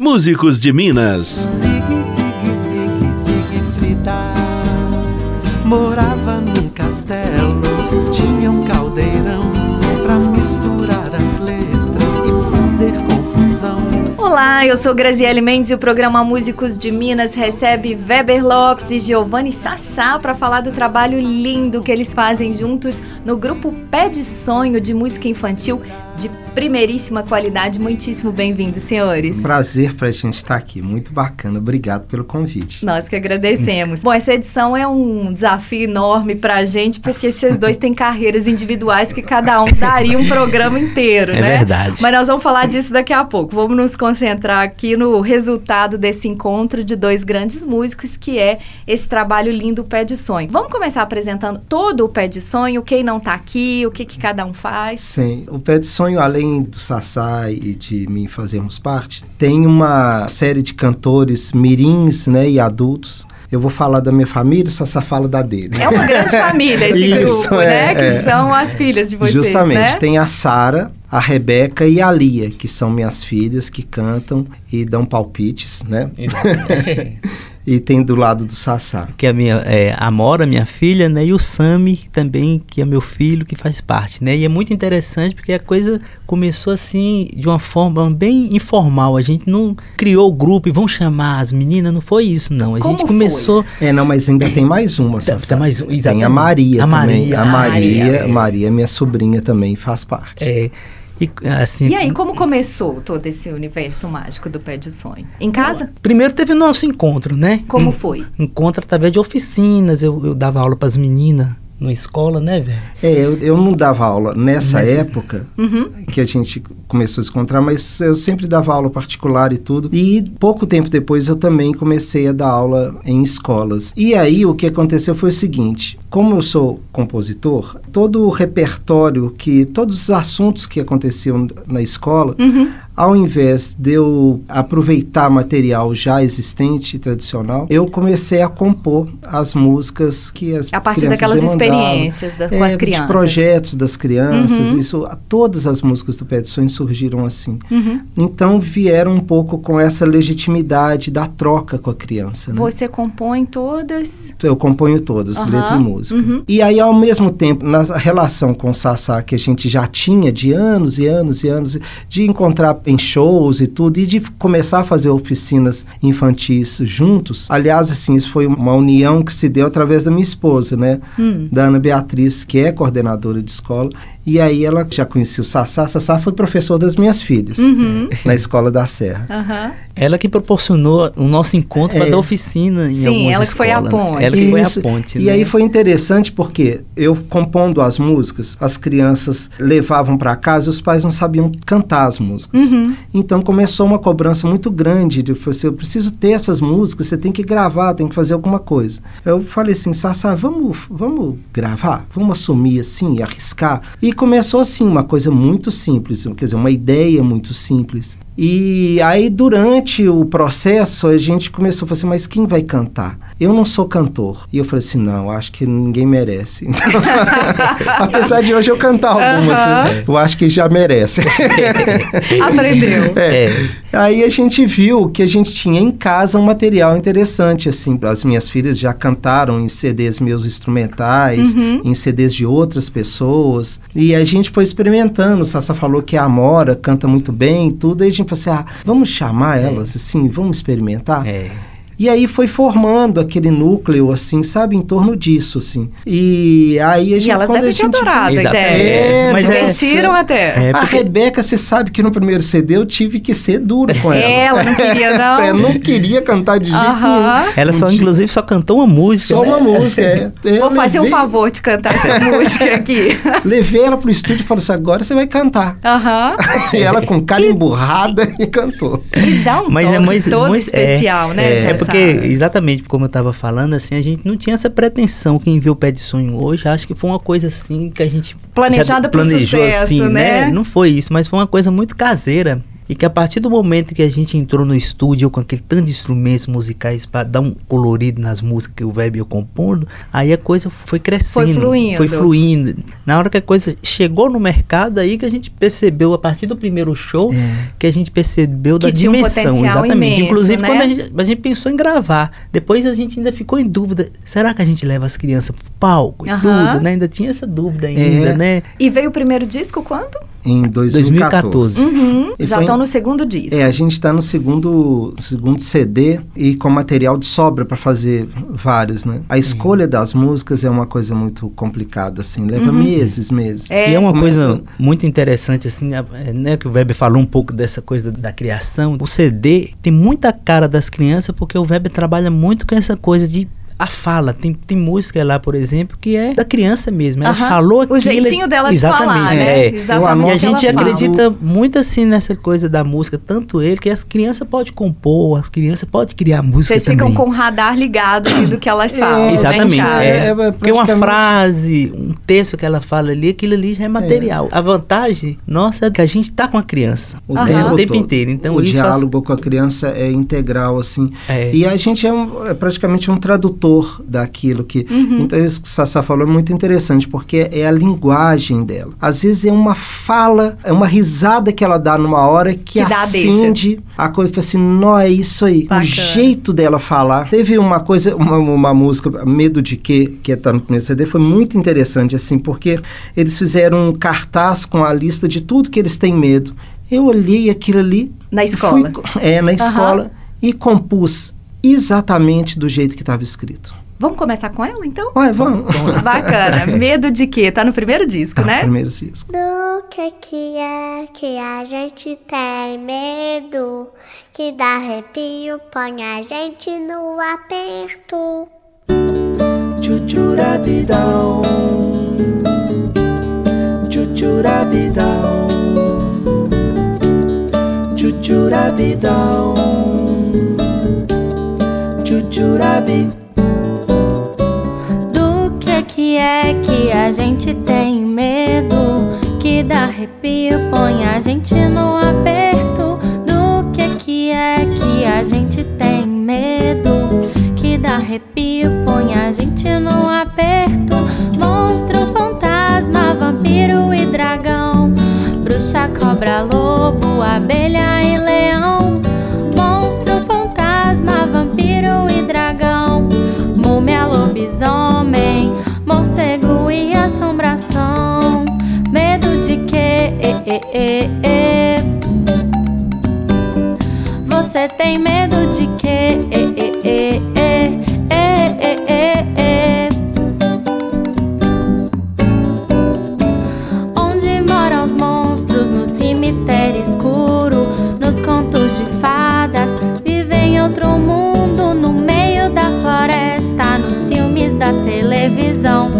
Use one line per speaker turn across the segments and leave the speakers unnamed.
Músicos de Minas.
Sigue, sigue, sigue, sigue Frida. Morava num castelo, tinha um caldeirão pra misturar as letras e fazer confusão.
Olá, eu sou Graziele Mendes e o programa Músicos de Minas recebe Weber Lopes e Giovanni Sassá para falar do trabalho lindo que eles fazem juntos no grupo Pé de Sonho de Música Infantil de primeiríssima qualidade. Muitíssimo bem-vindos, senhores.
Prazer pra gente estar aqui. Muito bacana. Obrigado pelo convite.
Nós que agradecemos. Bom, essa edição é um desafio enorme pra gente, porque vocês dois têm carreiras individuais que cada um daria um programa inteiro,
É
né?
verdade.
Mas nós vamos falar disso daqui a pouco. Vamos nos concentrar aqui no resultado desse encontro de dois grandes músicos, que é esse trabalho lindo Pé de Sonho. Vamos começar apresentando todo o Pé de Sonho, quem não tá aqui, o que, que cada um faz.
Sim, o Pé de Sonho, além do Sassá e de mim fazermos parte, tem uma série de cantores mirins né, e adultos. Eu vou falar da minha família, o Sassá fala da dele.
É uma grande família esse
Isso,
grupo, né?
é,
Que
é.
são as filhas de vocês,
Justamente,
né?
tem a Sara, a Rebeca e a Lia, que são minhas filhas que cantam e dão palpites, né? e tem do lado do Sassá.
que é a minha é, a Amora, minha filha, né? E o Sami também, que é meu filho, que faz parte, né? E é muito interessante porque a coisa começou assim de uma forma bem informal. A gente não criou o grupo e vamos chamar as meninas, não foi isso, não. A
Como
gente
foi?
começou.
É, não, mas ainda tem mais uma,
Tá-
Sassá.
tá mais um,
Tem a. Maria
A
também.
Maria,
a
ah,
Maria,
é.
Maria, minha sobrinha também faz parte.
É, e assim.
E aí, como começou todo esse universo mágico do Pé de Sonho? Em casa?
Primeiro teve nosso encontro, né?
Como foi?
Encontro através de oficinas. Eu, eu dava aula para as meninas na escola, né, velho?
É, eu, eu não dava aula nessa época
Uhum.
que a gente começou a se encontrar, mas eu sempre dava aula particular e tudo. E pouco tempo depois eu também comecei a dar aula em escolas. E aí o que aconteceu foi o seguinte: como eu sou compositor, todo o repertório que todos os assuntos que aconteciam na escola,
Uhum.
Ao invés de eu aproveitar material já existente, tradicional, eu comecei a compor as músicas que as
A partir
crianças
daquelas experiências da- com
É,
as crianças.
projetos das crianças,
Uhum.
isso, todas as músicas do Pé de Sonho surgiram assim.
Uhum.
Então vieram um pouco com essa legitimidade da troca com a criança. Né?
Você compõe todas.
Eu componho todas,
Aham,
letra e música.
uhum.
E aí, ao mesmo tempo, na relação com o Sassá, que a gente já tinha de anos e anos e anos, de encontrar em shows e tudo, e de começar a fazer oficinas infantis juntos. Aliás, assim, isso foi uma união que se deu através da minha esposa, né?
Hum.
Da Ana Beatriz, que é coordenadora de escola. E aí ela já conhecia o Sassá. Sassá foi professor das minhas filhas,
Uhum.
na Escola da Serra.
Aham.
Ela que proporcionou o nosso encontro
É.
para dar oficina em
Sim,
algumas
ela que foi a
né?
ponte.
Ela que foi a ponte,
E
né?
aí foi interessante porque eu compondo as músicas, as crianças levavam para casa e os pais não sabiam cantar as músicas.
Uhum.
Então começou uma cobrança muito grande de falei assim, eu preciso ter essas músicas, você tem que gravar, tem que fazer alguma coisa. Eu falei assim, Sassá, vamos, vamos gravar, vamos assumir assim, arriscar. E começou assim uma coisa muito simples, quer dizer, uma ideia muito simples. E aí, durante o processo, a gente começou a falar assim, mas quem vai cantar? Eu não sou cantor. E eu falei assim, não, acho que ninguém merece. Então, apesar de hoje eu cantar algumas,
Aham.
eu acho que já merece.
Aprendeu.
É.
Aí a gente viu que a gente tinha em casa um material interessante, assim. As minhas filhas já cantaram em CDs meus instrumentais,
Uhum.
em CDs de outras pessoas. E a gente foi experimentando. O Sassa falou que a Amora canta muito bem e tudo. Aí a gente falou assim, ah, vamos chamar elas, assim, vamos experimentar?
É.
E aí foi formando aquele núcleo, assim, sabe, em torno disso, assim. E aí a
E
gente...
elas
quando a
devem ter
gente-
adorado a
Exatamente.
ideia.
É,
mas é-
Divertiram até.
É,
a
porque-
Rebeca, você sabe que no primeiro CD eu tive que ser duro com ela.
Ela não queria, não?
Eu não queria cantar de jeito
Aham.
nenhum.
Ela só, inclusive, só cantou uma música.
Só
né?
uma música, é. Eu
Vou fazer um
levei-
favor de cantar essa música aqui.
Levei ela pro estúdio e falei assim, agora você vai cantar.
Aham.
E ela com cara emburrada e cantou.
E dá um
Mas é muito,
todo
muito-
especial,
é,
né?
É,
Sassá?
Porque, exatamente como eu estava falando, assim, a gente não tinha essa pretensão. Quem viu o Pé de Sonho hoje, acho que foi uma coisa assim que a gente.
Planejada
já planejou
sucesso,
assim,
né?
Não foi isso, mas foi uma coisa muito caseira. E que a partir do momento que a gente entrou no estúdio com aquele tanto de instrumentos musicais para dar um colorido nas músicas que o Web ia compondo, aí a coisa foi crescendo.
Foi fluindo.
Foi fluindo. Na hora que a coisa chegou no mercado, aí que a gente percebeu, a partir do primeiro show,
É.
que a gente percebeu da
Que tinha um
dimensão.
potencial
exatamente.
imenso,
Inclusive,
né?
quando a gente, a gente pensou em gravar, depois a gente ainda ficou em dúvida: será que a gente leva as crianças pro palco e
Aham.
tudo, né? Ainda tinha essa dúvida ainda,
É.
né?
E veio o primeiro disco quando?
Em 2014.
2014.
Uhum, já estão no segundo disco.
É, a gente está no segundo, segundo CD e com material de sobra para fazer vários, né? A escolha das músicas é uma coisa muito complicada, assim, leva meses, meses.
É.
E é uma
Começa-
coisa muito interessante, assim, né, que o Weber falou um pouco dessa coisa da, da criação. O CD tem muita cara das crianças, porque o Weber trabalha muito com essa coisa de a fala. Tem, tem música lá, por exemplo, que é da criança mesmo. Ela
Aham.
falou
O
aquilo.
jeitinho dela de
exatamente,
falar, né?
é.
Exatamente
E a
o
gente
fala.
acredita muito assim nessa coisa da música, tanto ele, que as crianças podem compor, as crianças podem criar música
Vocês
também.
ficam com o radar ligado ali do que elas falam. né, em
Exatamente. É,
É, é
porque uma frase, um texto que ela fala ali, aquilo ali já é material. A vantagem nossa é que a gente tá com a criança
O tempo,
o tempo inteiro. Então
o
isso
diálogo com a criança é integral, assim.
É.
E a gente é, um- é praticamente um tradutor daquilo que.
Uhum.
Então, isso que Sassá falou é muito interessante, porque é a linguagem dela. Às vezes é uma fala, é uma risada que ela dá numa hora que,
Que
acende a coisa. Fala assim, não, é isso aí.
Bacana.
O jeito dela falar. Teve uma coisa, uma, uma música, Medo de Quê, que tá no primeiro CD, foi muito interessante, assim, porque eles fizeram um cartaz com a lista de tudo que eles têm medo. Eu olhei aquilo ali.
Na escola.
fui- é, na escola. E compus exatamente do jeito que estava escrito.
Vamos começar com ela, então?
Olha, vamos.
Bacana. Medo de quê? Tá no primeiro disco,
Tá,
né?
Primeiro disco.
Do que que é que a gente tem medo? Que dá arrepio, põe a gente no aperto.
Chuchurabidão Chuchurabidão Chuchurabidão Chuchurabi
Do que que é que a gente tem medo? Que dá arrepio, põe a gente no aperto. Do que que é que a gente tem medo? Que dá arrepio, põe a gente no aperto. Monstro, fantasma, vampiro e dragão. Bruxa, cobra, lobo, abelha e leão. Monstro, fantasma, vampiro lobisomem, morcego e assombração. Medo de quê? Você tem medo de quê? Televisão,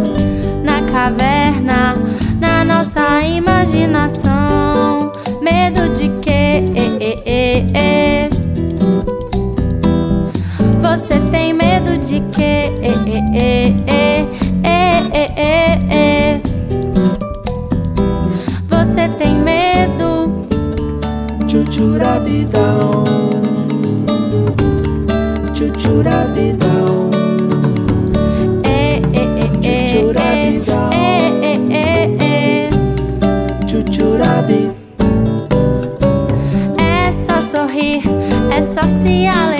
na caverna, na nossa imaginação. Medo de quê? E, e, e. Você tem medo de quê? É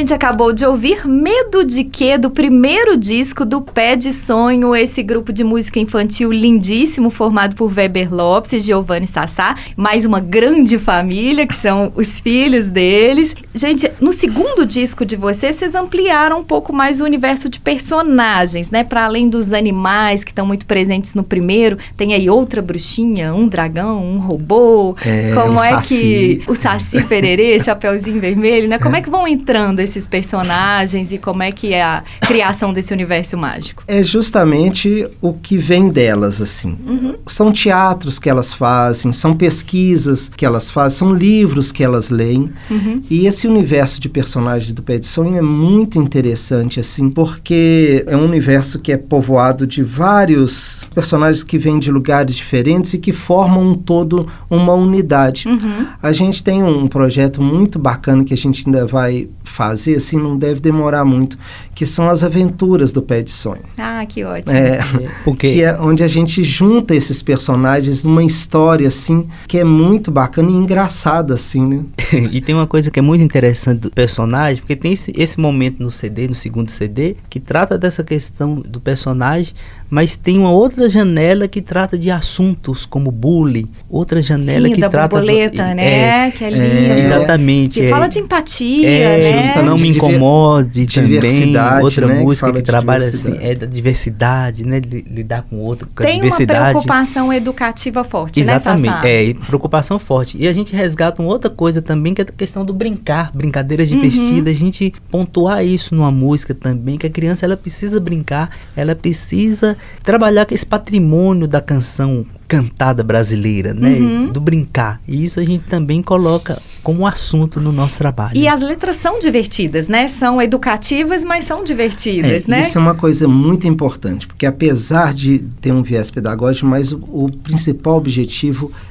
gente acabou de ouvir Medo de Quê, do primeiro disco do Pé de Sonho, esse grupo de música infantil lindíssimo, formado por Weber Lopes e Giovanni Sassá, mais uma grande família, que são os filhos deles. Gente, no segundo disco de vocês, vocês ampliaram um pouco mais o universo de personagens, né? Para além dos animais que estão muito presentes no primeiro, tem aí outra bruxinha, um dragão, um robô.
É,
Como é
Saci.
que o Saci Pererê, Chapeuzinho Vermelho, né? Como é que vão entrando esses personagens e como é que é a criação desse universo mágico?
É justamente o que vem delas, assim.
Uhum.
São teatros que elas fazem, são pesquisas que elas fazem, são livros que elas leem.
Uhum.
E esse universo de personagens do Pé de Sonho é muito interessante, assim, porque é um universo que é povoado de vários personagens que vêm de lugares diferentes e que formam um todo, uma unidade.
Uhum.
A gente tem um projeto muito bacana que a gente ainda vai fazer, assim, não deve demorar muito, que são as aventuras do Pé de Sonho.
Ah, que ótimo.
É,
Porque
que é onde a gente junta esses personagens numa história, assim, que é muito bacana e engraçada, assim, né?
e tem uma coisa que é muito interessante do personagem, porque tem esse, esse momento no CD, no segundo CD, que trata dessa questão do personagem, mas tem uma outra janela que trata de assuntos como bullying, outra janela
Sim,
que
da
trata
borboleta,
do,
né?
É,
que é
é,
lindo.
exatamente.
Que
é.
fala de empatia,
É,
né?
justamente, não me incomode também.
diversidade,
Outra
né, que
música que,
de
trabalha assim, é da diversidade, né? lidar com outro, com a
Tem uma
diversidade.
preocupação educativa forte,
Exatamente,
né, Sassá?
é, preocupação forte. E a gente resgata uma outra coisa também, que é a questão do brincar, brincadeiras
Uhum.
divertidas, a gente pontuar isso numa música também, que a criança ela precisa brincar, ela precisa trabalhar com esse patrimônio da canção cantada brasileira, né?
Uhum.
Do brincar. E isso a gente também coloca como assunto no nosso trabalho.
E as letras são divertidas, né? São educativas, mas são divertidas,
É,
né?
Isso é uma coisa muito importante, porque apesar de ter um viés pedagógico, mas o, o principal objetivo é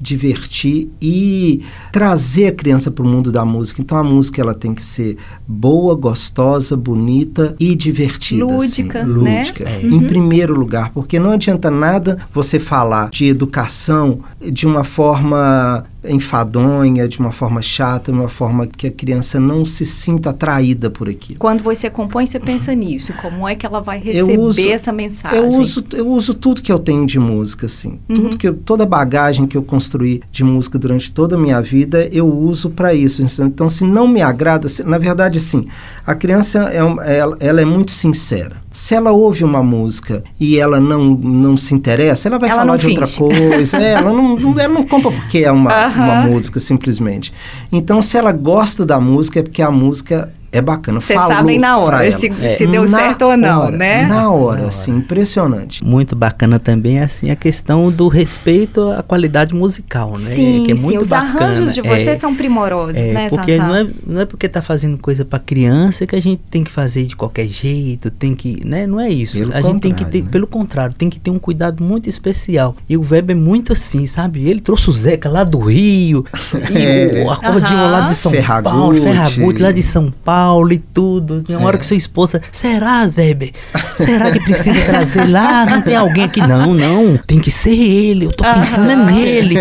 divertir e trazer a criança para o mundo da música. Então a música ela tem que ser boa, gostosa, bonita e divertida.
Lúdica,
assim,
né?
lúdica.
É.
Em primeiro lugar, porque não adianta nada você falar de educação de uma forma enfadonha, de uma forma chata, de uma forma que a criança não se sinta atraída por aquilo.
Quando você compõe, você pensa nisso. Como é que ela vai
Eu
receber
uso-
essa mensagem?
Eu uso, eu uso tudo que eu tenho de música, assim.
Uhum.
Tudo que eu- toda a bagagem que eu construí de música durante toda a minha vida, eu uso para isso. Então, se não me agrada, se- na verdade, assim, a criança é, ela, ela é muito sincera. Se ela ouve uma música e ela não, não se interessa, ela vai
Ela
falar de outra
finge.
coisa. É, ela, não, não- ela não compra porque é uma,
Aham.
uma música, simplesmente. Então, se ela gosta da música, é porque a música é bacana.
Vocês sabem na hora se, se deu
Na
certo ou não,
hora,
né?
Na hora,
Na
assim, impressionante.
Muito bacana também assim a questão do respeito à qualidade musical, né?
Sim,
que é
sim.
muito
Os
bacana.
arranjos de vocês
É,
são primorosos,
é,
né,
porque
Sassá?
não é, não é porque tá fazendo coisa para criança que a gente tem que fazer de qualquer jeito, tem que, né? Não é isso.
Pelo
a gente tem que ter,
né?
pelo contrário, tem que ter um cuidado muito especial. E o Weber é muito assim, sabe? Ele trouxe o Zeca lá do Rio, e
É.
o acordinho
Aham.
lá de São Paulo,
Ferragutti.
Ferragutti lá de São Paulo e tudo. Tem uma hora
É.
que sua esposa, será, Weber? Será que precisa trazer lá? Não tem alguém aqui? Não, não. Tem que ser ele. Eu tô pensando é nele.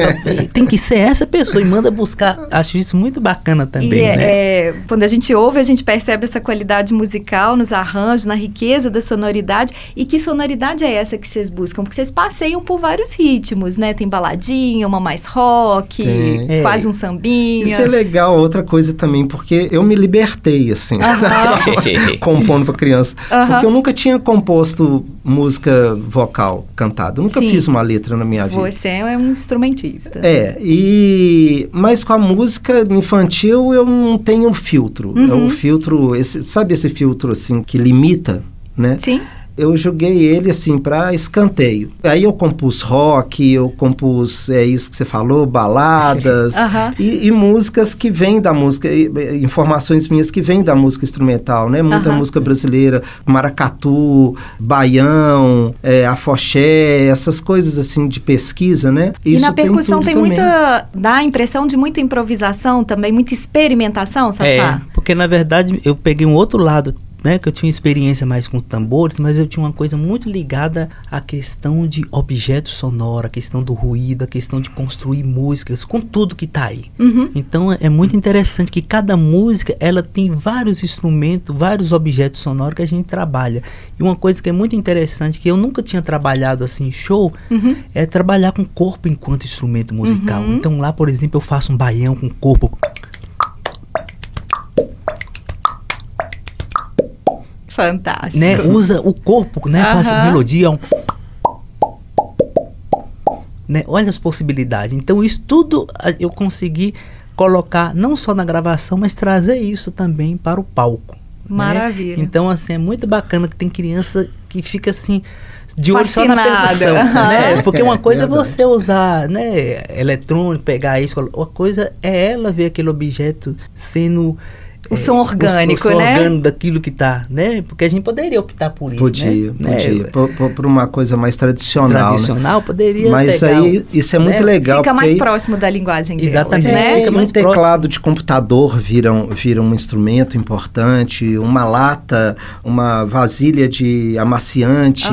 Tem que ser essa pessoa. E manda buscar. Acho isso muito bacana também,
e é,
né?
é, quando a gente ouve, a gente percebe essa qualidade musical nos arranjos, na riqueza da sonoridade. E que sonoridade é essa que vocês buscam? Porque vocês passeiam por vários ritmos, né? Tem baladinha, uma mais rock,
Tem.
quase
É.
um sambinha.
Isso é legal, outra coisa também, porque eu me libertei, assim, compondo para criança.
Aham.
Porque eu nunca tinha composto música vocal cantada. Eu nunca
Sim.
fiz uma letra na minha vida.
Você é um instrumentista.
É, e mas com a música infantil eu não tenho filtro. É
Uhum.
o filtro, esse, sabe esse filtro assim que limita, né?
Sim?
Eu joguei ele assim para escanteio. Aí eu compus rock, eu compus, é isso que você falou, baladas
Aham.
e, e músicas que vêm da música, e- informações minhas que vêm da música instrumental, né? Muita
Aham.
música brasileira, maracatu, baião, é, afoxé, essas coisas assim de pesquisa, né?
e na
tem
percussão tem
também.
muita. dá a impressão de muita improvisação também, muita experimentação, Sassá?
É, porque na verdade eu peguei um outro lado, né, que eu tinha experiência mais com tambores, mas eu tinha uma coisa muito ligada à questão de objeto sonoro, a questão do ruído, a questão de construir músicas, com tudo que tá aí.
Uhum.
Então é- é muito interessante que cada música ela tem vários instrumentos, vários objetos sonoros que a gente trabalha. E uma coisa que é muito interessante que eu nunca tinha trabalhado assim em show
Uhum.
é trabalhar com corpo enquanto instrumento musical.
Uhum.
Então lá, por exemplo, eu faço um baião com corpo.
Fantástico.
né, usa o corpo, né, faz
Aham.
melodia, um né, olha as possibilidades. Então isso tudo a- eu consegui colocar não só na gravação, mas trazer isso também para o palco. né?
Maravilha.
Então, assim, é muito bacana que tem criança que fica assim de olho só na percussão,
Aham.
né? Porque
É,
uma coisa é
verdade.
você usar, né, eletrônico, pegar isso, outra coisa é ela ver aquele objeto sendo
O som orgânico,
o som
né?
orgânico daquilo que tá, né? Porque a gente poderia optar por isso,
Podia,
né?
podia.
Né?
Por, por- por uma coisa mais tradicional, né?
Tradicional poderia
Mas
pegar
aí
o-
isso é muito
né?
legal.
Fica mais
aí-
próximo da linguagem deles,
Exatamente.
né?
É,
Fica
um teclado de computador vira, um- vira um instrumento importante, uma lata, uma vasilha de amaciante.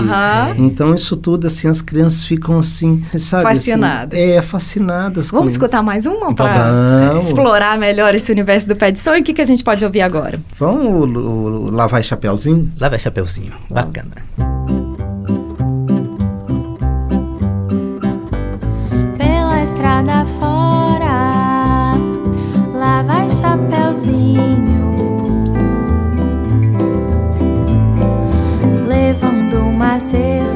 Então isso tudo, assim, as crianças ficam assim, sabe? assim,
Fascinadas.
é, fascinadas. com
Vamos
isso.
escutar mais uma
Então
para explorar melhor esse universo do pé de sonho? O que, que a gente pode ouvir agora?
Vamos o, o, lá vai Chapeuzinho?
Lá vai Chapeuzinho. Bacana.
Pela estrada fora, lá vai Chapeuzinho, levando uma cesta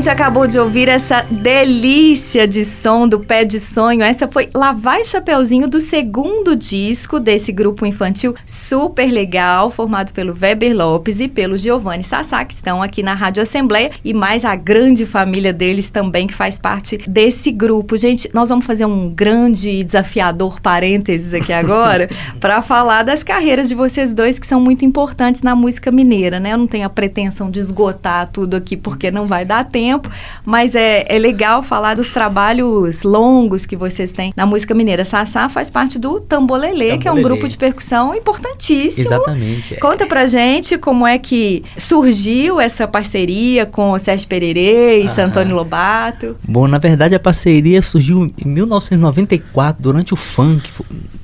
gente acabou de ouvir essa delícia de som do Pé de Sonho. Essa foi Lá Vai Chapeuzinho do segundo disco desse grupo infantil super legal, formado pelo Weber Lopes e pelo Giovanni Sassá, que estão aqui na Rádio Assembleia, e mais a grande família deles também, que faz parte desse grupo. Gente, nós vamos fazer um grande desafiador parênteses aqui agora para falar das carreiras de vocês dois, que são muito importantes na música mineira, né? Eu não tenho a pretensão de esgotar tudo aqui, porque não vai dar tempo, mas é, é legal falar dos trabalhos longos que vocês têm na música mineira. Sassá faz parte do Tambolelê, que é um
Tambolelê.
grupo de percussão importantíssimo.
Exatamente. é.
Conta pra gente como é que surgiu essa parceria com o Sérgio Pererê e
Aham.
Santônio Lobato.
Bom, na verdade a parceria surgiu em 1994, durante o FUNK,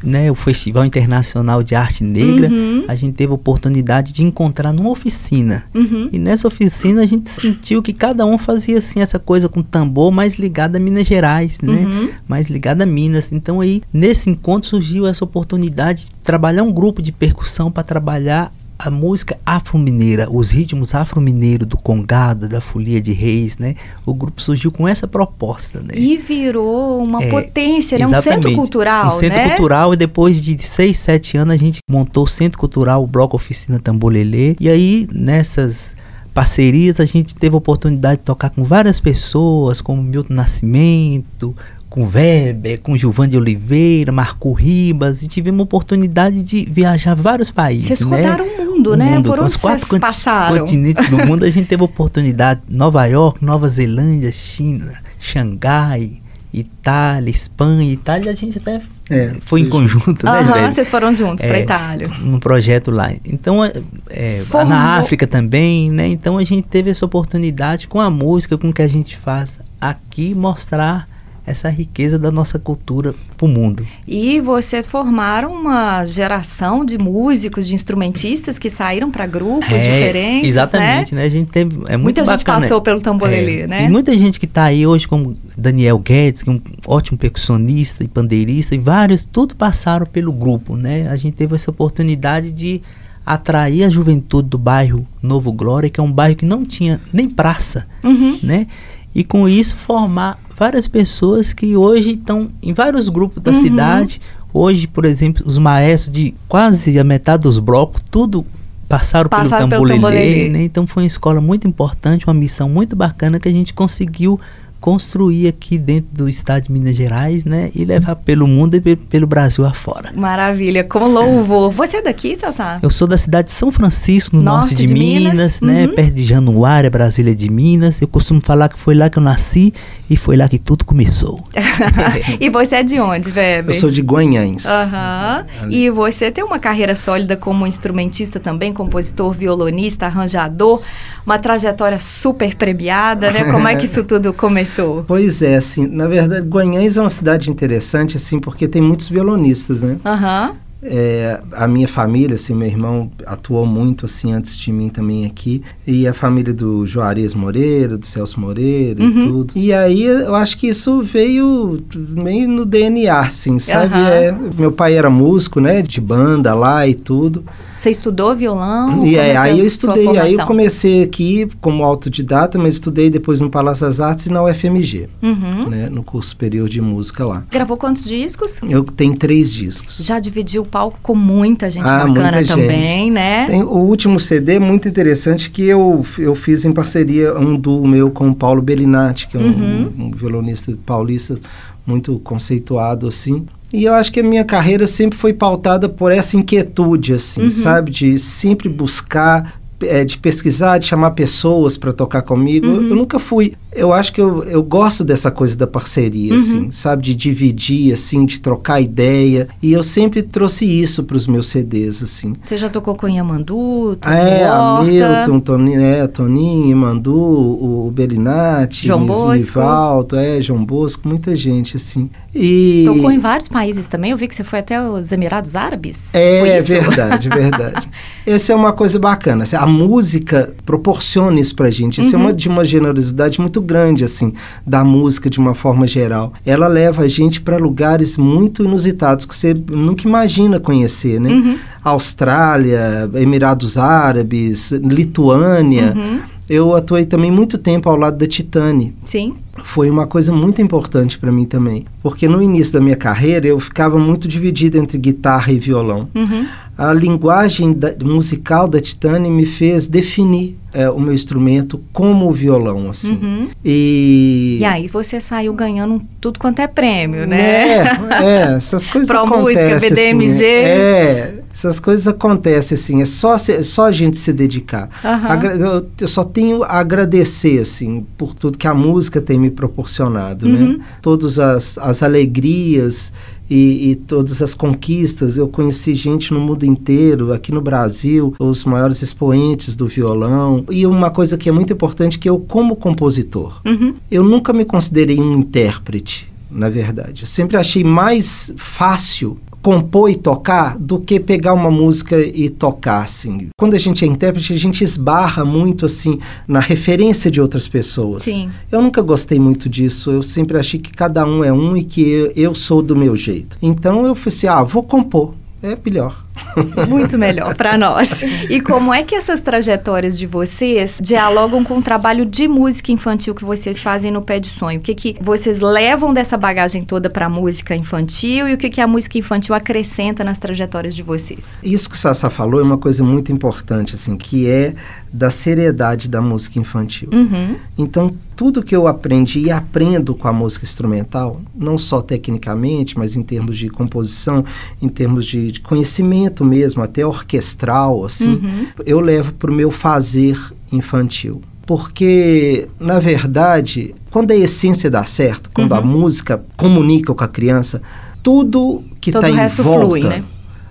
né, o Festival Internacional de Arte Negra.
Uhum.
A gente teve a oportunidade de encontrar numa oficina.
Uhum.
E nessa oficina a gente sentiu que cada um fazia assim essa coisa com tambor mais ligada a Minas Gerais, né?
Uhum.
Mais ligada a Minas. Então aí nesse encontro surgiu essa oportunidade de trabalhar um grupo de percussão para trabalhar a música afro-mineira, os ritmos afro-mineiros do congado, da folia de reis, né? O grupo surgiu com essa proposta, né?
E virou uma
É,
potência, né? Um centro cultural,
Um centro
né?
cultural e depois de seis, sete anos a gente montou o Centro Cultural, o Bloco Oficina Tambolelê. E aí, nessas parcerias, a gente teve a oportunidade de tocar com várias pessoas, como Milton Nascimento, com Weber, com Gilvan de Oliveira, Marco Ribas, e tivemos a oportunidade de viajar vários países.
Vocês
né?
rodaram o mundo,
O
né?
mundo,
Por onde
os quatro
vocês passaram?
continentes do mundo, a gente teve a oportunidade. Nova York, Nova Zelândia, China, Xangai, Itália, Espanha. Itália a gente até
É,
foi em conjunto, né,
Aham,
velho?
vocês foram juntos
É,
Itália.
Num projeto lá. Então, é, é, na África também, né? Então a gente teve essa oportunidade com a música, com o que a gente faz aqui, mostrar essa riqueza da nossa cultura pro mundo.
E vocês formaram uma geração de músicos, de instrumentistas que saíram para grupos
É,
diferentes,
Exatamente,
né?
né? A gente teve. É muito
Muita gente
bacana.
passou pelo tamborelê,
É,
né?
E muita gente que está aí hoje, como Daniel Guedes, que é um ótimo percussionista e pandeirista, e vários, tudo passaram pelo grupo, né? A gente teve essa oportunidade de atrair a juventude do bairro Novo Glória, que é um bairro que não tinha nem praça,
Uhum.
né? E com isso formar várias pessoas que hoje estão em vários grupos da
Uhum.
cidade. Hoje, por exemplo, os maestros de quase a metade dos blocos, tudo passaram,
Passaram pelo
pelo tambolelê, né? Então foi uma escola muito importante, uma missão muito bacana que a gente conseguiu construir aqui dentro do estado de Minas Gerais, né? E levar pelo mundo e pe- pelo Brasil afora.
Maravilha, com louvor. Você é daqui, Sassá?
Eu sou da cidade de São Francisco, no norte, de, Minas, né?
Uhum.
Perto de Januária, Brasília de Minas. Eu costumo falar que foi lá que eu nasci e foi lá que tudo começou.
e você é de onde, Weber?
Eu sou de Guanhães.
Aham. E você tem uma carreira sólida como instrumentista também, compositor, violonista, arranjador, uma trajetória super premiada, né? Como é que isso tudo começou?
Pois é, assim, na verdade, Guanhães é uma cidade interessante, assim, porque tem muitos violonistas, né?
Aham.
É, a minha família, assim, meu irmão atuou muito, assim, antes de mim também aqui. E a família do Juarez Moreira, do Celso Moreira
Uhum.
e tudo. E aí, eu acho que isso veio meio no DNA, assim, sabe?
Aham.
É, meu pai era músico, né, de banda lá e tudo.
Você estudou violão?
E
Como
é,
que
aí
é
eu estudei, aí eu comecei aqui como autodidata, mas estudei depois no Palácio das Artes e na UFMG,
Uhum.
né, no curso superior de música lá.
Gravou quantos discos?
Eu tenho três discos.
Já dividiu o palco com muita gente
Ah,
bacana
muita
também,
gente.
né?
Tem o último CD muito interessante que eu, eu fiz em parceria um duo meu com o Paulo Bellinati, que é um,
Uhum.
um violonista paulista muito conceituado assim. E eu acho que a minha carreira sempre foi pautada por essa inquietude, assim,
Uhum.
sabe? De sempre buscar, eh, de pesquisar, de chamar pessoas para tocar comigo.
Uhum.
Eu, eu nunca fui. Eu acho que eu, eu gosto dessa coisa da parceria,
Uhum.
assim, sabe? De dividir, assim, de trocar ideia. E eu sempre trouxe isso para os meus CDs, assim.
Você já tocou com Yamandu,
Ah, É, a
Horta,
Milton, Toninho, é, Toninho, Mandu, o Belinati,
João Bosco.
Nivaldo, é, João Bosco, muita gente, assim. E...
Tocou em vários países também. Eu vi que você foi até os Emirados Árabes. Foi
É
isso?
verdade, verdade. Essa é uma coisa bacana. assim, A música proporciona isso pra gente. Isso é
Uhum.
uma, de uma generosidade muito grande, assim, da música de uma forma geral. Ela leva a gente para lugares muito inusitados que você nunca imagina conhecer, né?
Uhum.
Austrália, Emirados Árabes, Lituânia.
Uhum.
Eu atuei também muito tempo ao lado da Titane.
Sim.
Foi uma coisa muito importante para mim também, porque no início da minha carreira eu ficava muito dividido entre guitarra e violão.
Uhum.
A linguagem da- musical da Titane me fez definir é, o meu instrumento como o violão, assim.
Uhum.
E...
E aí você saiu ganhando tudo quanto é prêmio, né?
É, é, essas coisas
Pro música,
acontecem.
BDMG.
Assim, é, essas coisas acontecem, assim, é só, é só a gente se dedicar. Agra- eu, eu só tenho a agradecer, assim, por tudo que a música tem me proporcionado,
Uhum.
né? Todas as, as alegrias e, e todas as conquistas. Eu conheci gente no mundo inteiro, aqui no Brasil, os maiores expoentes do violão. E uma coisa que é muito importante, que eu, como compositor,
Uhum.
eu nunca me considerei um intérprete, na verdade. Eu sempre achei mais fácil compor e tocar do que pegar uma música e tocar, assim. Quando a gente é intérprete, a gente esbarra muito, assim, na referência de outras pessoas.
Sim.
Eu nunca gostei muito disso. Eu sempre achei que cada um é um e que eu, eu sou do meu jeito. Então eu falei assim, ah, vou compor. É melhor.
Muito melhor para nós. E como é que essas trajetórias de vocês dialogam com o trabalho de música infantil que vocês fazem no Pé de Sonho? O que, que vocês levam dessa bagagem toda para a música infantil e o que, que a música infantil acrescenta nas trajetórias de vocês?
Isso que o Sassá falou é uma coisa muito importante, assim, que é da seriedade da música infantil.
Uhum.
Então, tudo que eu aprendi e aprendo com a música instrumental, não só tecnicamente, mas em termos de composição, em termos de, de conhecimento mesmo, até orquestral, assim,
Uhum.
eu levo para o meu fazer infantil. Porque, na verdade, quando a essência dá certo, quando a
Uhum.
música comunica com a criança, tudo que está em
resto
volta,
flui, né?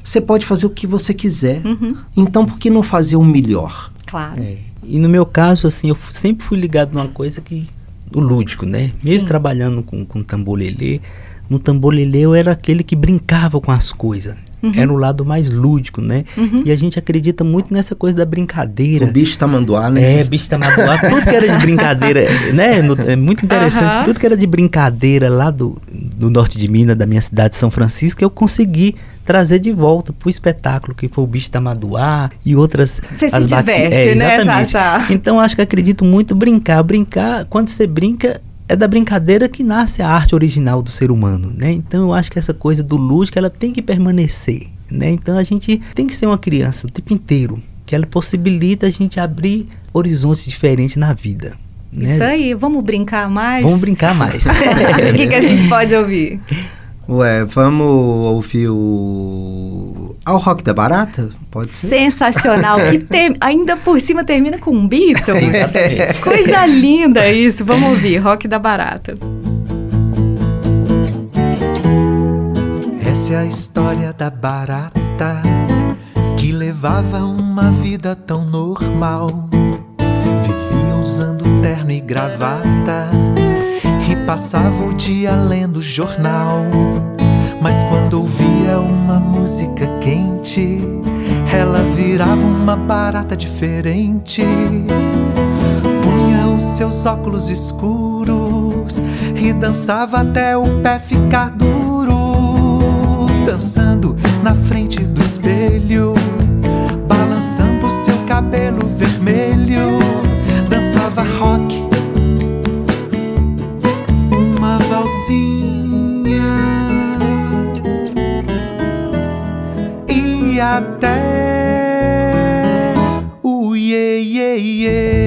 você pode fazer o que você quiser.
Uhum.
Então, por que não fazer o melhor?
Claro.
É. E no meu caso, assim, eu sempre fui ligado numa coisa que. o lúdico, né? Mesmo
Sim.
trabalhando com, com tambolelê, no tambolelê eu era aquele que brincava com as coisas.
Uhum.
Era o lado mais lúdico, né?
Uhum.
E a gente acredita muito nessa coisa da brincadeira.
O bicho tamanduá, né?
É, bicho tamanduá, tudo que era de brincadeira, né? No- é muito interessante,
Aham.
tudo que era de brincadeira lá do, do norte de Minas, da minha cidade de São Francisco, eu consegui trazer de volta pro espetáculo, que foi o bicho tamanduá e outras...
Você se
as baqui-
diverte,
é,
né,
exatamente. Então, acho que acredito muito brincar. Brincar, quando você brinca, é da brincadeira que nasce a arte original do ser humano, né? Então, eu acho que essa coisa do lúdico, ela tem que permanecer, né? Então, a gente tem que ser uma criança o tempo inteiro, que ela possibilita a gente abrir horizontes diferentes na vida, né?
Isso aí, vamos brincar mais?
Vamos brincar mais.
o que, que a gente pode ouvir?
Ué, vamos ouvir o. Ao Rock da Barata? Pode ser?
Sensacional. que ter- ainda por cima termina com um Beatles.
Exatamente.
Coisa linda isso. Vamos ouvir, Rock da Barata.
Essa é a história da barata que levava uma vida tão normal. Vivia usando terno e gravata e passava o dia lendo jornal. Mas quando ouvia uma música quente, ela virava uma barata diferente. Punha os seus óculos escuros e dançava até o pé ficar duro. Dançando na frente do espelho, balançando seu cabelo vermelho. Dançava rock, uma valsinha até o iê, iê, iê.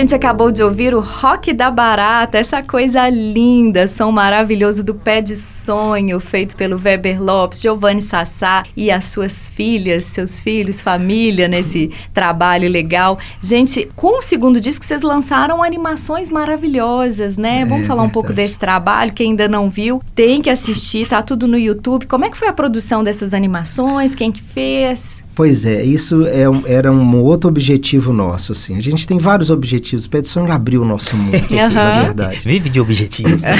Gente acabou de ouvir o Rock da Barata, essa coisa linda, som maravilhoso do Pé de Sonho, feito pelo Weber Lopes, Giovanni Sassá e as suas filhas, seus filhos, família nesse trabalho legal. Gente, com o segundo disco vocês lançaram animações maravilhosas, né?
É,
Vamos falar um pouco desse trabalho, quem ainda não viu, tem que assistir, tá tudo no YouTube. Como é que foi a produção dessas animações? Quem que fez?
Pois é, isso é um- era um outro objetivo nosso, assim. A gente tem vários objetivos. O Pé de Sonho abriu o nosso mundo, na
Aham.
verdade.
Vive de objetivos. né?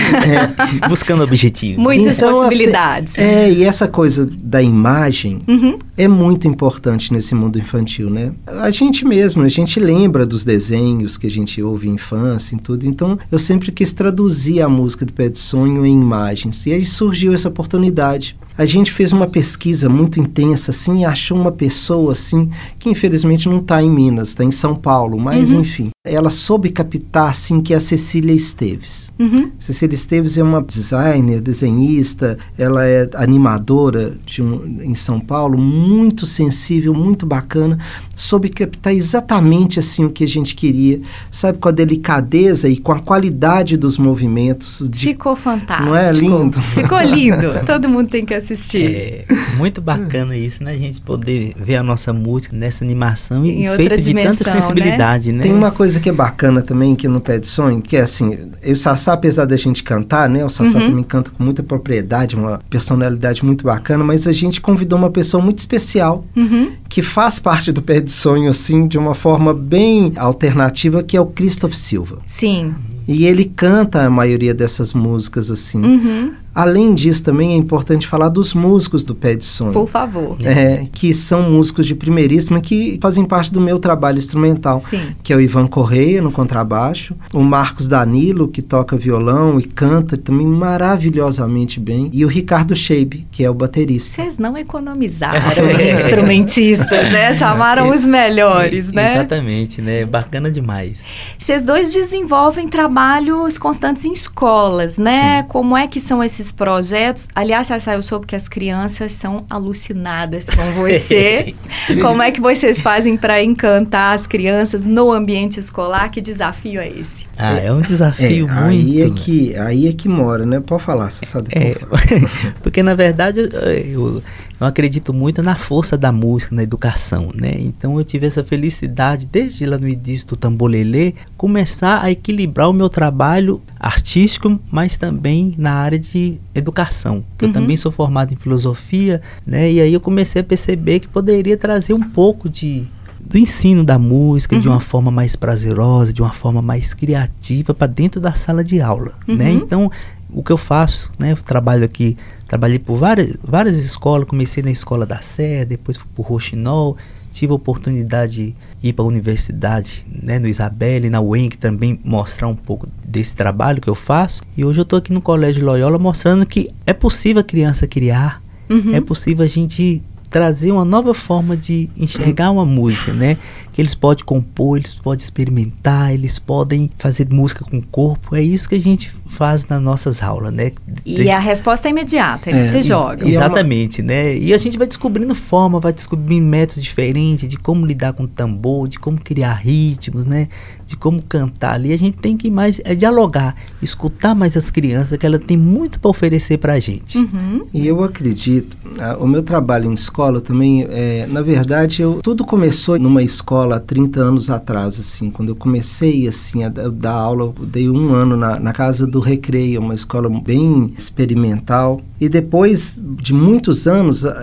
Buscando objetivos.
Muitas
Então, assim,
possibilidades.
É, e essa coisa da imagem
Uhum.
é muito importante nesse mundo infantil, né? A gente mesmo, a gente lembra dos desenhos que a gente ouve em infância e tudo. Então, eu sempre quis traduzir a música do Pé de Sonho em imagens. E aí surgiu essa oportunidade. A gente fez uma pesquisa muito intensa, assim, e achou uma pessoa, assim, que infelizmente não está em Minas, está em São Paulo, mas enfim. Ela soube captar, assim, que é a Cecília Esteves.
Uhum.
Cecília Esteves é uma designer, desenhista, ela é animadora de um- em São Paulo, muito sensível, muito bacana, soube captar exatamente assim o que a gente queria, sabe, com a delicadeza e com a qualidade dos movimentos. De,
Ficou fantástico.
Não é lindo?
Ficou lindo. Todo mundo tem que assistir.
É muito bacana isso, né? A gente poder ver a nossa música nessa animação e feito de tanta
né?
sensibilidade, né?
Tem uma coisa que é bacana também, que no Pé de Sonho, que é assim, o Sassá, apesar da gente cantar, né? O Sassá
Uhum.
também canta com muita propriedade, uma personalidade muito bacana, mas a gente convidou uma pessoa muito especial,
Uhum.
que faz parte do Pé de Sonho, assim, de uma forma bem alternativa, que é o Christoph Silva.
Sim.
E ele canta a maioria dessas músicas, assim.
Uhum.
Além disso, também é importante falar dos músicos do Pé de Sonho.
Por favor.
É, que são músicos de primeiríssima que fazem parte do meu trabalho instrumental
Sim.
que é o Ivan Correia no contrabaixo, o Marcos Danilo, que toca violão e canta também maravilhosamente bem, e o Ricardo Scheib, que é o baterista.
Vocês não economizaram instrumentistas, né? Chamaram os melhores, né?
Exatamente, né? Bacana demais.
Vocês dois desenvolvem trabalhos constantes em escolas, né? Como é que são esses projetos? Aliás, Sassá, eu soube que as crianças são alucinadas com você. Como é que vocês fazem para encantar as crianças no ambiente escolar? Que desafio é esse?
Ah, é um
É,
desafio muito.
aí é que aí é que mora, né? Pode falar, sabe.
É, porque na verdade eu, eu, eu acredito muito na força da música, na educação, né? Então eu tive essa felicidade desde lá no início do Tambolelê começar a equilibrar o meu trabalho artístico, mas também na área de educação. que
Uhum.
Eu também sou formado em filosofia, né? E aí eu comecei a perceber que poderia trazer um pouco de do ensino da música de
Uhum.
uma forma mais prazerosa, de uma forma mais criativa para dentro da sala de aula, né?
Uhum.
Então, o que eu faço, né? Eu trabalho aqui, trabalhei por várias, várias escolas, comecei na escola da Sé, depois fui por Rochinol, tive a oportunidade de ir para a universidade, né, no Isabelle, na UENC também mostrar um pouco desse trabalho que eu faço. E hoje eu estou aqui no Colégio Loyola mostrando que é possível a criança criar,
Uhum.
é possível a gente trazer uma nova forma de enxergar uma música, né? Que eles podem compor, eles podem experimentar, eles podem fazer música com o corpo. É isso que a gente faz nas nossas aulas, né?
E
De-
a resposta é imediata, eles
É,
se jogam.
Exatamente, né? E a gente vai descobrindo forma, vai descobrindo métodos diferentes de como lidar com tambor, de como criar ritmos, né? De como cantar ali. A gente tem que mais é dialogar, escutar mais as crianças, que ela tem muito para oferecer pra gente.
Uhum.
E eu acredito, o meu trabalho em escola também, é, na verdade, eu, tudo começou numa escola há 30 anos atrás, assim, quando eu comecei, assim, a da- dar aula, eu dei um ano na, na Casa do Recreio, uma escola bem experimental, e depois de muitos anos é,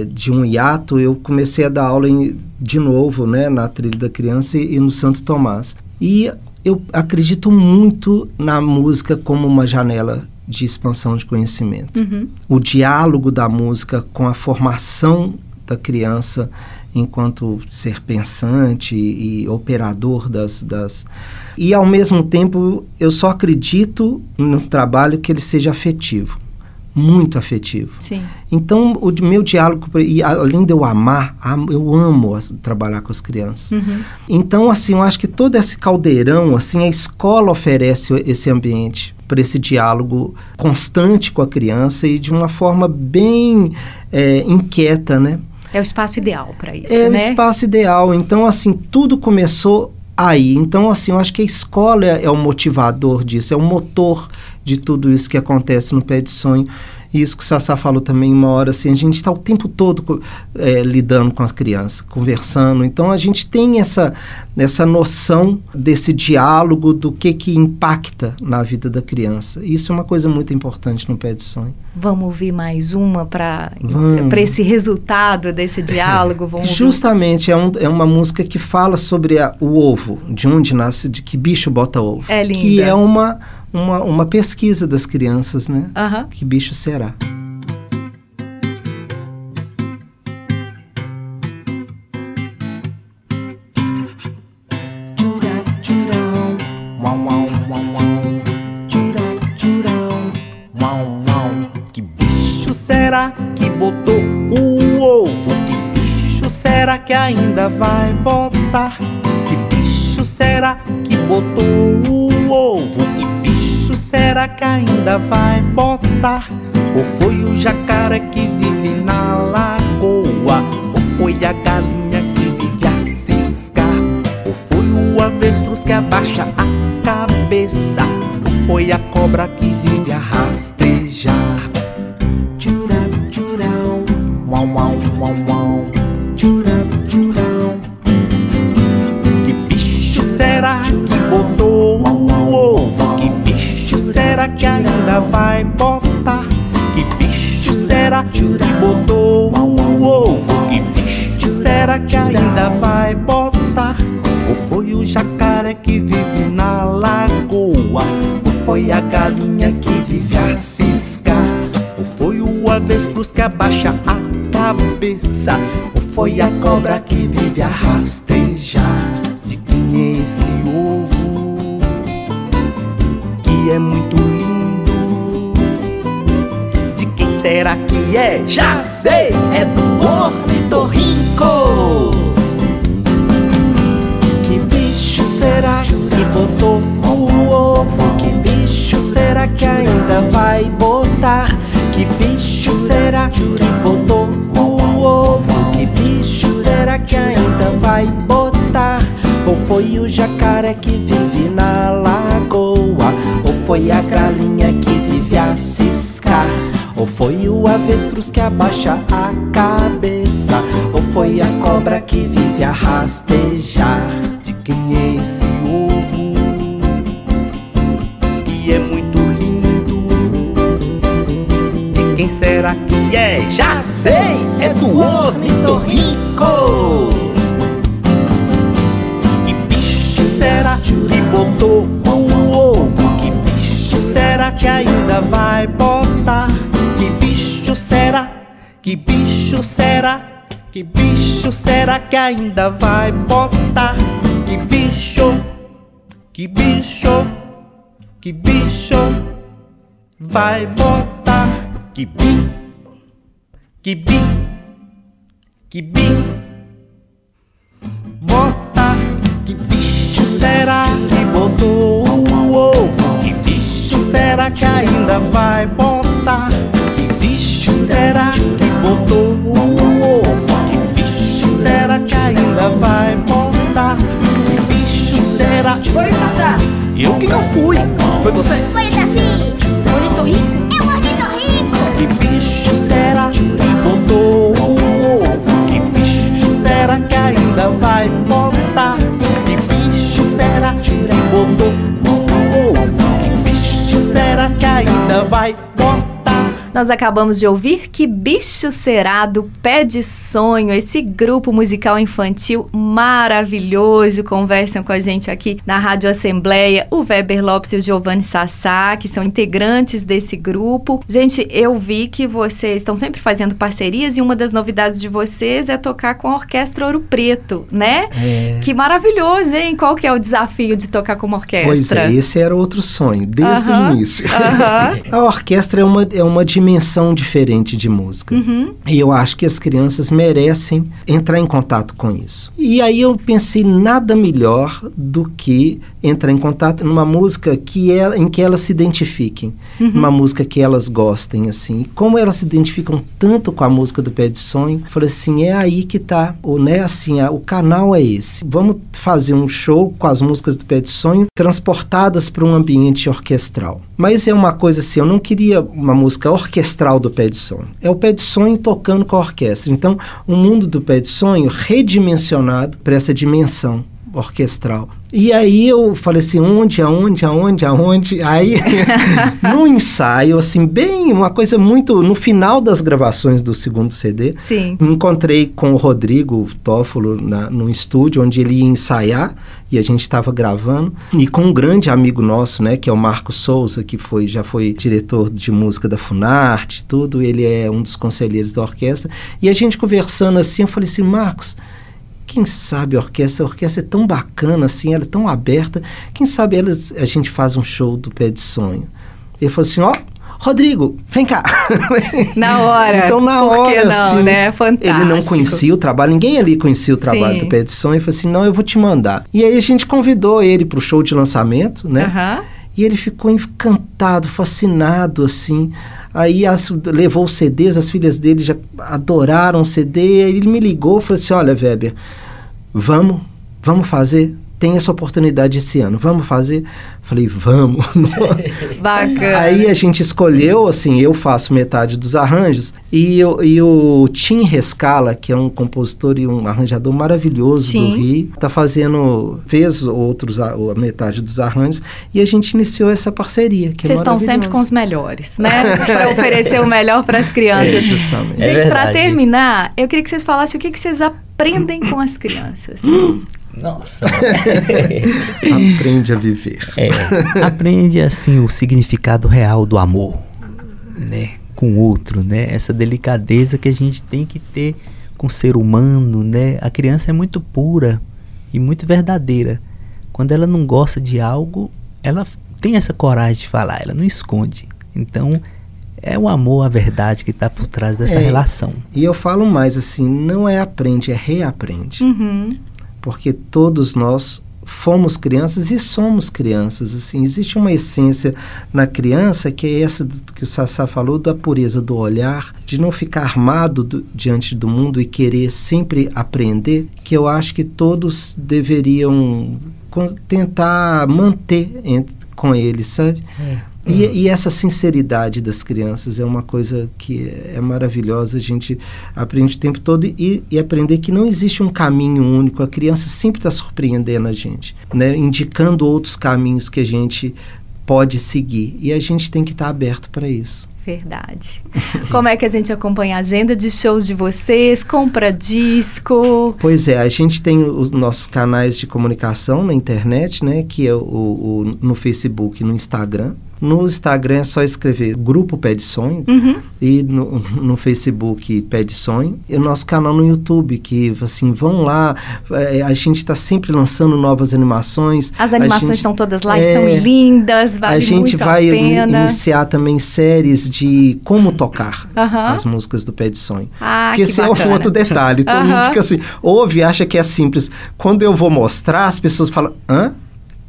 é, de um hiato, eu comecei a dar aula em- de novo, né, na Trilha da Criança e, e no Santo Tomás. E eu acredito muito na música como uma janela de expansão de conhecimento.
Uhum.
O diálogo da música com a formação da criança enquanto ser pensante e, operador das, das. E ao mesmo tempo, eu só acredito no trabalho que ele seja afetivo muito afetivo.
Sim.
Então, o meu diálogo, e além de eu amar, am- eu amo trabalhar com as crianças.
Uhum.
Então, assim, eu acho que todo esse caldeirão, assim, a escola oferece esse ambiente para esse diálogo constante com a criança e de uma forma bem é, inquieta, né?
É o espaço ideal para isso,
É o
né?
espaço ideal. Então, assim, tudo começou aí. Então, assim, eu acho que a escola é, é o motivador disso, é o motor de tudo isso que acontece no Pé de Sonho. E isso que o Sassá falou também uma hora, assim, a gente está o tempo todo é, lidando com as crianças, conversando. Então a gente tem essa, essa noção desse diálogo do que que impacta na vida da criança. Isso é uma coisa muito importante no Pé de Sonho.
Vamos ouvir mais uma para esse resultado desse diálogo? Vamos.
Justamente, é, um, é uma música que fala sobre a- o ovo, de onde nasce, de que bicho bota ovo.
É linda.
Que é uma, uma, uma pesquisa das crianças, né?
Aham.
Que bicho será?
Que bicho será que botou o ovo? Que bicho será que ainda vai botar? Que bicho será que botou o ovo? Será que ainda vai botar? Ou foi o jacaré que vive na lagoa? Ou foi a galinha que vive a ciscar? Ou foi o avestruz que abaixa a cabeça? Ou foi a cobra que vive a rastejar? Tchurap, tchurau, uau, uau, uau, uau. Ainda vai botar? Que bicho será que botou o ovo? Que bicho será que ainda vai botar? Ou foi o jacaré que vive na lagoa? Ou foi a galinha que vive a ciscar? Ou foi o avestruz que abaixa a cabeça? Ou foi a cobra que vive a rastejar? De quem é esse ovo? Que é muito é? Já sei! É do ornitorrinco! Que bicho será que botou o ovo? Que bicho será que ainda vai botar? Que bicho será que botou o ovo? Que bicho será que ainda vai botar? Ou foi o jacaré que vive na lagoa? Ou foi a galinha que? Ou foi o avestruz que abaixa a cabeça? Ou foi a cobra que vive a rastejar? De quem é esse ovo? Que é muito lindo. De quem será que é? Já sei! É do ornitorrinco! Que bicho será que botou o ovo? Que bicho será que ainda vai botar? Bicho será? Que bicho será? Que bicho será que ainda vai botar? Que bicho? Que bicho? Que bicho vai botar? Que bi? Que bi? Que bi? Bota, que bicho será que botou o ovo? Que bicho será que ainda vai botar? Que bicho será que botou o ovo? Que bicho será que ainda vai botar? Que bicho será?
Oi, Sassá.
Eu que não fui, foi você?
Foi, Davi. Ornitorrinco? É o ornitorrinco.
Que bicho será que botou o ovo? Que bicho será que ainda vai botar? Que bicho será que botou o ovo? Que bicho será que ainda vai botar?
Nós acabamos de ouvir Que Bicho Será do Pé de Sonho, esse grupo musical infantil maravilhoso. Conversam com a gente aqui na Rádio Assembleia, o Weber Lopes e o Giovanni Sassá, que são integrantes desse grupo. Gente, eu vi que vocês estão sempre fazendo parcerias e uma das novidades de vocês é tocar com a Orquestra Ouro Preto, né?
É.
Que maravilhoso, hein? Qual que é o desafio de tocar com uma orquestra?
Pois é, esse era outro sonho, desde
Aham,
o início.
aham.
A orquestra é uma, é uma dimensão dimensão diferente de música.
Uhum.
E eu acho que as crianças merecem entrar em contato com isso. E aí eu pensei nada melhor do que entrar em contato numa música que ela, em que elas se identifiquem, uma música que elas gostem assim. E como elas se identificam tanto com a música do Pé de Sonho, eu falei assim, é aí que tá, ou né, assim, a- o canal é esse. Vamos fazer um show com as músicas do Pé de Sonho transportadas para um ambiente orquestral. Mas é uma coisa assim, eu não queria uma música orquestral do Pé de Sonho. É o Pé de Sonho tocando com a orquestra. Então, o mundo do Pé de Sonho redimensionado para essa dimensão orquestral. E aí eu falei assim, onde, aonde, aonde, aonde? Aí, no ensaio, assim, bem, uma coisa muito... No final das gravações do segundo CD,
Sim.
encontrei com o Rodrigo Toffolo na, no estúdio, onde ele ia ensaiar, e a gente estava gravando, e com um grande amigo nosso, né, que é o Marco Souza, que foi, já foi diretor de música da Funarte, tudo, ele é um dos conselheiros da orquestra, e a gente conversando assim, eu falei assim, Marcos, quem sabe a orquestra, a orquestra é tão bacana assim, ela é tão aberta, quem sabe elas, a gente faz um show do Pé de Sonho. Ele falou assim, ó, Rodrigo, vem cá.
Na hora.
Então, na hora,
não,
assim,
né? Fantástico.
Ele não conhecia o trabalho, ninguém ali conhecia o trabalho
Sim.
do Pé de Sonho. Ele falou assim, não, eu vou te mandar. E aí a gente convidou ele para o show de lançamento, né? E ele ficou encantado, fascinado, assim. Aí as- levou os CDs, as filhas dele já adoraram o CD. Aí ele me ligou e falou assim: Olha, Weber, vamos, vamos fazer. Tem essa oportunidade esse ano, vamos fazer? Falei, vamos.
Bacana.
Aí a gente escolheu, assim, eu faço metade dos arranjos e, o- e o Tim Rescala, que é um compositor e um arranjador maravilhoso
Sim.
do Rio, tá fazendo, fez outros, a, a metade dos arranjos e a gente iniciou essa parceria. Que
Vocês
é
estão sempre com os melhores, né? para oferecer o melhor para as crianças.
É, justamente.
É
Gente, para
verdade.
terminar, eu queria que vocês falassem o que, que vocês aprendem com as crianças.
Nossa.
Aprende a viver.
É, aprende assim o significado real do amor, né, com o outro, né? Essa delicadeza que a gente tem que ter com o ser humano, né? A criança é muito pura e muito verdadeira. Quando ela não gosta de algo, ela tem essa coragem de falar, ela não esconde. Então, é o amor, a verdade que está por trás dessa
É.
relação.
E eu falo mais assim, não é aprende, é reaprende.
Uhum.
Porque todos nós fomos crianças e somos crianças. Assim, existe uma essência na criança que é essa do, que o Sassá falou da pureza do olhar, de não ficar armado do- diante do mundo e querer sempre aprender, que eu acho que todos deveriam tentar manter com eles, sabe? E, e essa sinceridade das crianças é uma coisa que é maravilhosa. A gente aprende o tempo todo e, e aprender que não existe um caminho único. A criança sempre está surpreendendo a gente, né? indicando outros caminhos que a gente pode seguir. E a gente tem que estar aberto para isso.
Verdade. Como é que a gente acompanha a agenda de shows de vocês? Compra disco?
Pois é, a gente tem os nossos canais de comunicação na internet, né? Que é o, o- no Facebook e no Instagram. No Instagram é só escrever Grupo Pé de Sonho
Uhum.
e no, no Facebook Pé de Sonho. E o nosso canal no YouTube, que assim, vão lá. é, a gente está sempre lançando novas animações.
As animações
gente-
estão todas lá e
é,
são lindas, vale
a gente
muito
vai
a
iniciar também séries de como tocar
Aham.
as músicas do Pé de Sonho.
Ah,
Porque
que
esse é
bacana.
um outro detalhe. Todo mundo
Aham.
fica assim, ouve e acha que é simples. Quando eu vou mostrar, as pessoas falam, hã?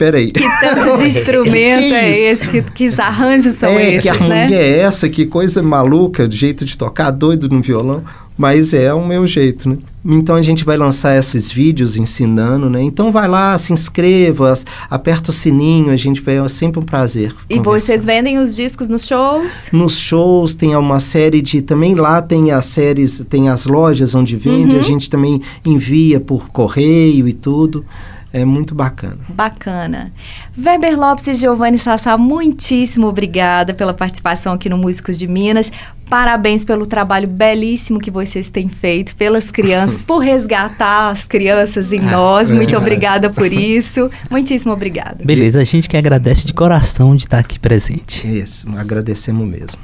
Peraí.
Que tanto de instrumento
Que
é esse? Que, que arranjos são
é,
esses,
que harmonia
né?
é essa? Que coisa maluca, do jeito de tocar, doido no violão. Mas é o meu jeito, né? Então a gente vai lançar esses vídeos ensinando, né? Então vai lá, se inscreva, aperta o sininho, a gente vai, é sempre um prazer.
E
conversar.
vocês vendem os discos nos shows?
Nos shows tem uma série de. Também lá tem as séries, tem as lojas onde vende,
Uhum.
a gente também envia por correio e tudo. É muito bacana.
Bacana. Weber Lopes e Giovanni Sassá, muitíssimo obrigada pela participação aqui no Músicos de Minas. Parabéns pelo trabalho belíssimo que vocês têm feito pelas crianças, por resgatar as crianças em nós.
é
Muito obrigada por isso. Muitíssimo obrigada.
Beleza, a gente que agradece de coração de estar aqui presente.
Isso, agradecemos mesmo.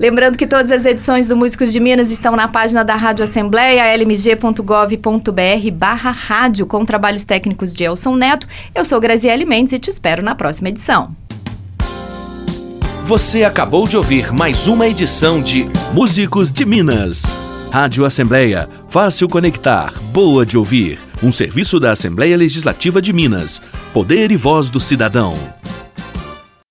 Lembrando que todas as edições do Músicos de Minas estão na página da Rádio Assembleia, lmg.gov.br barra rádio, com trabalhos técnicos de Elson Neto. Eu sou Graziele Mendes e te espero na próxima edição.
Você acabou de ouvir mais uma edição de Músicos de Minas. Rádio Assembleia, fácil conectar, boa de ouvir. Um serviço da Assembleia Legislativa de Minas. Poder e voz do cidadão.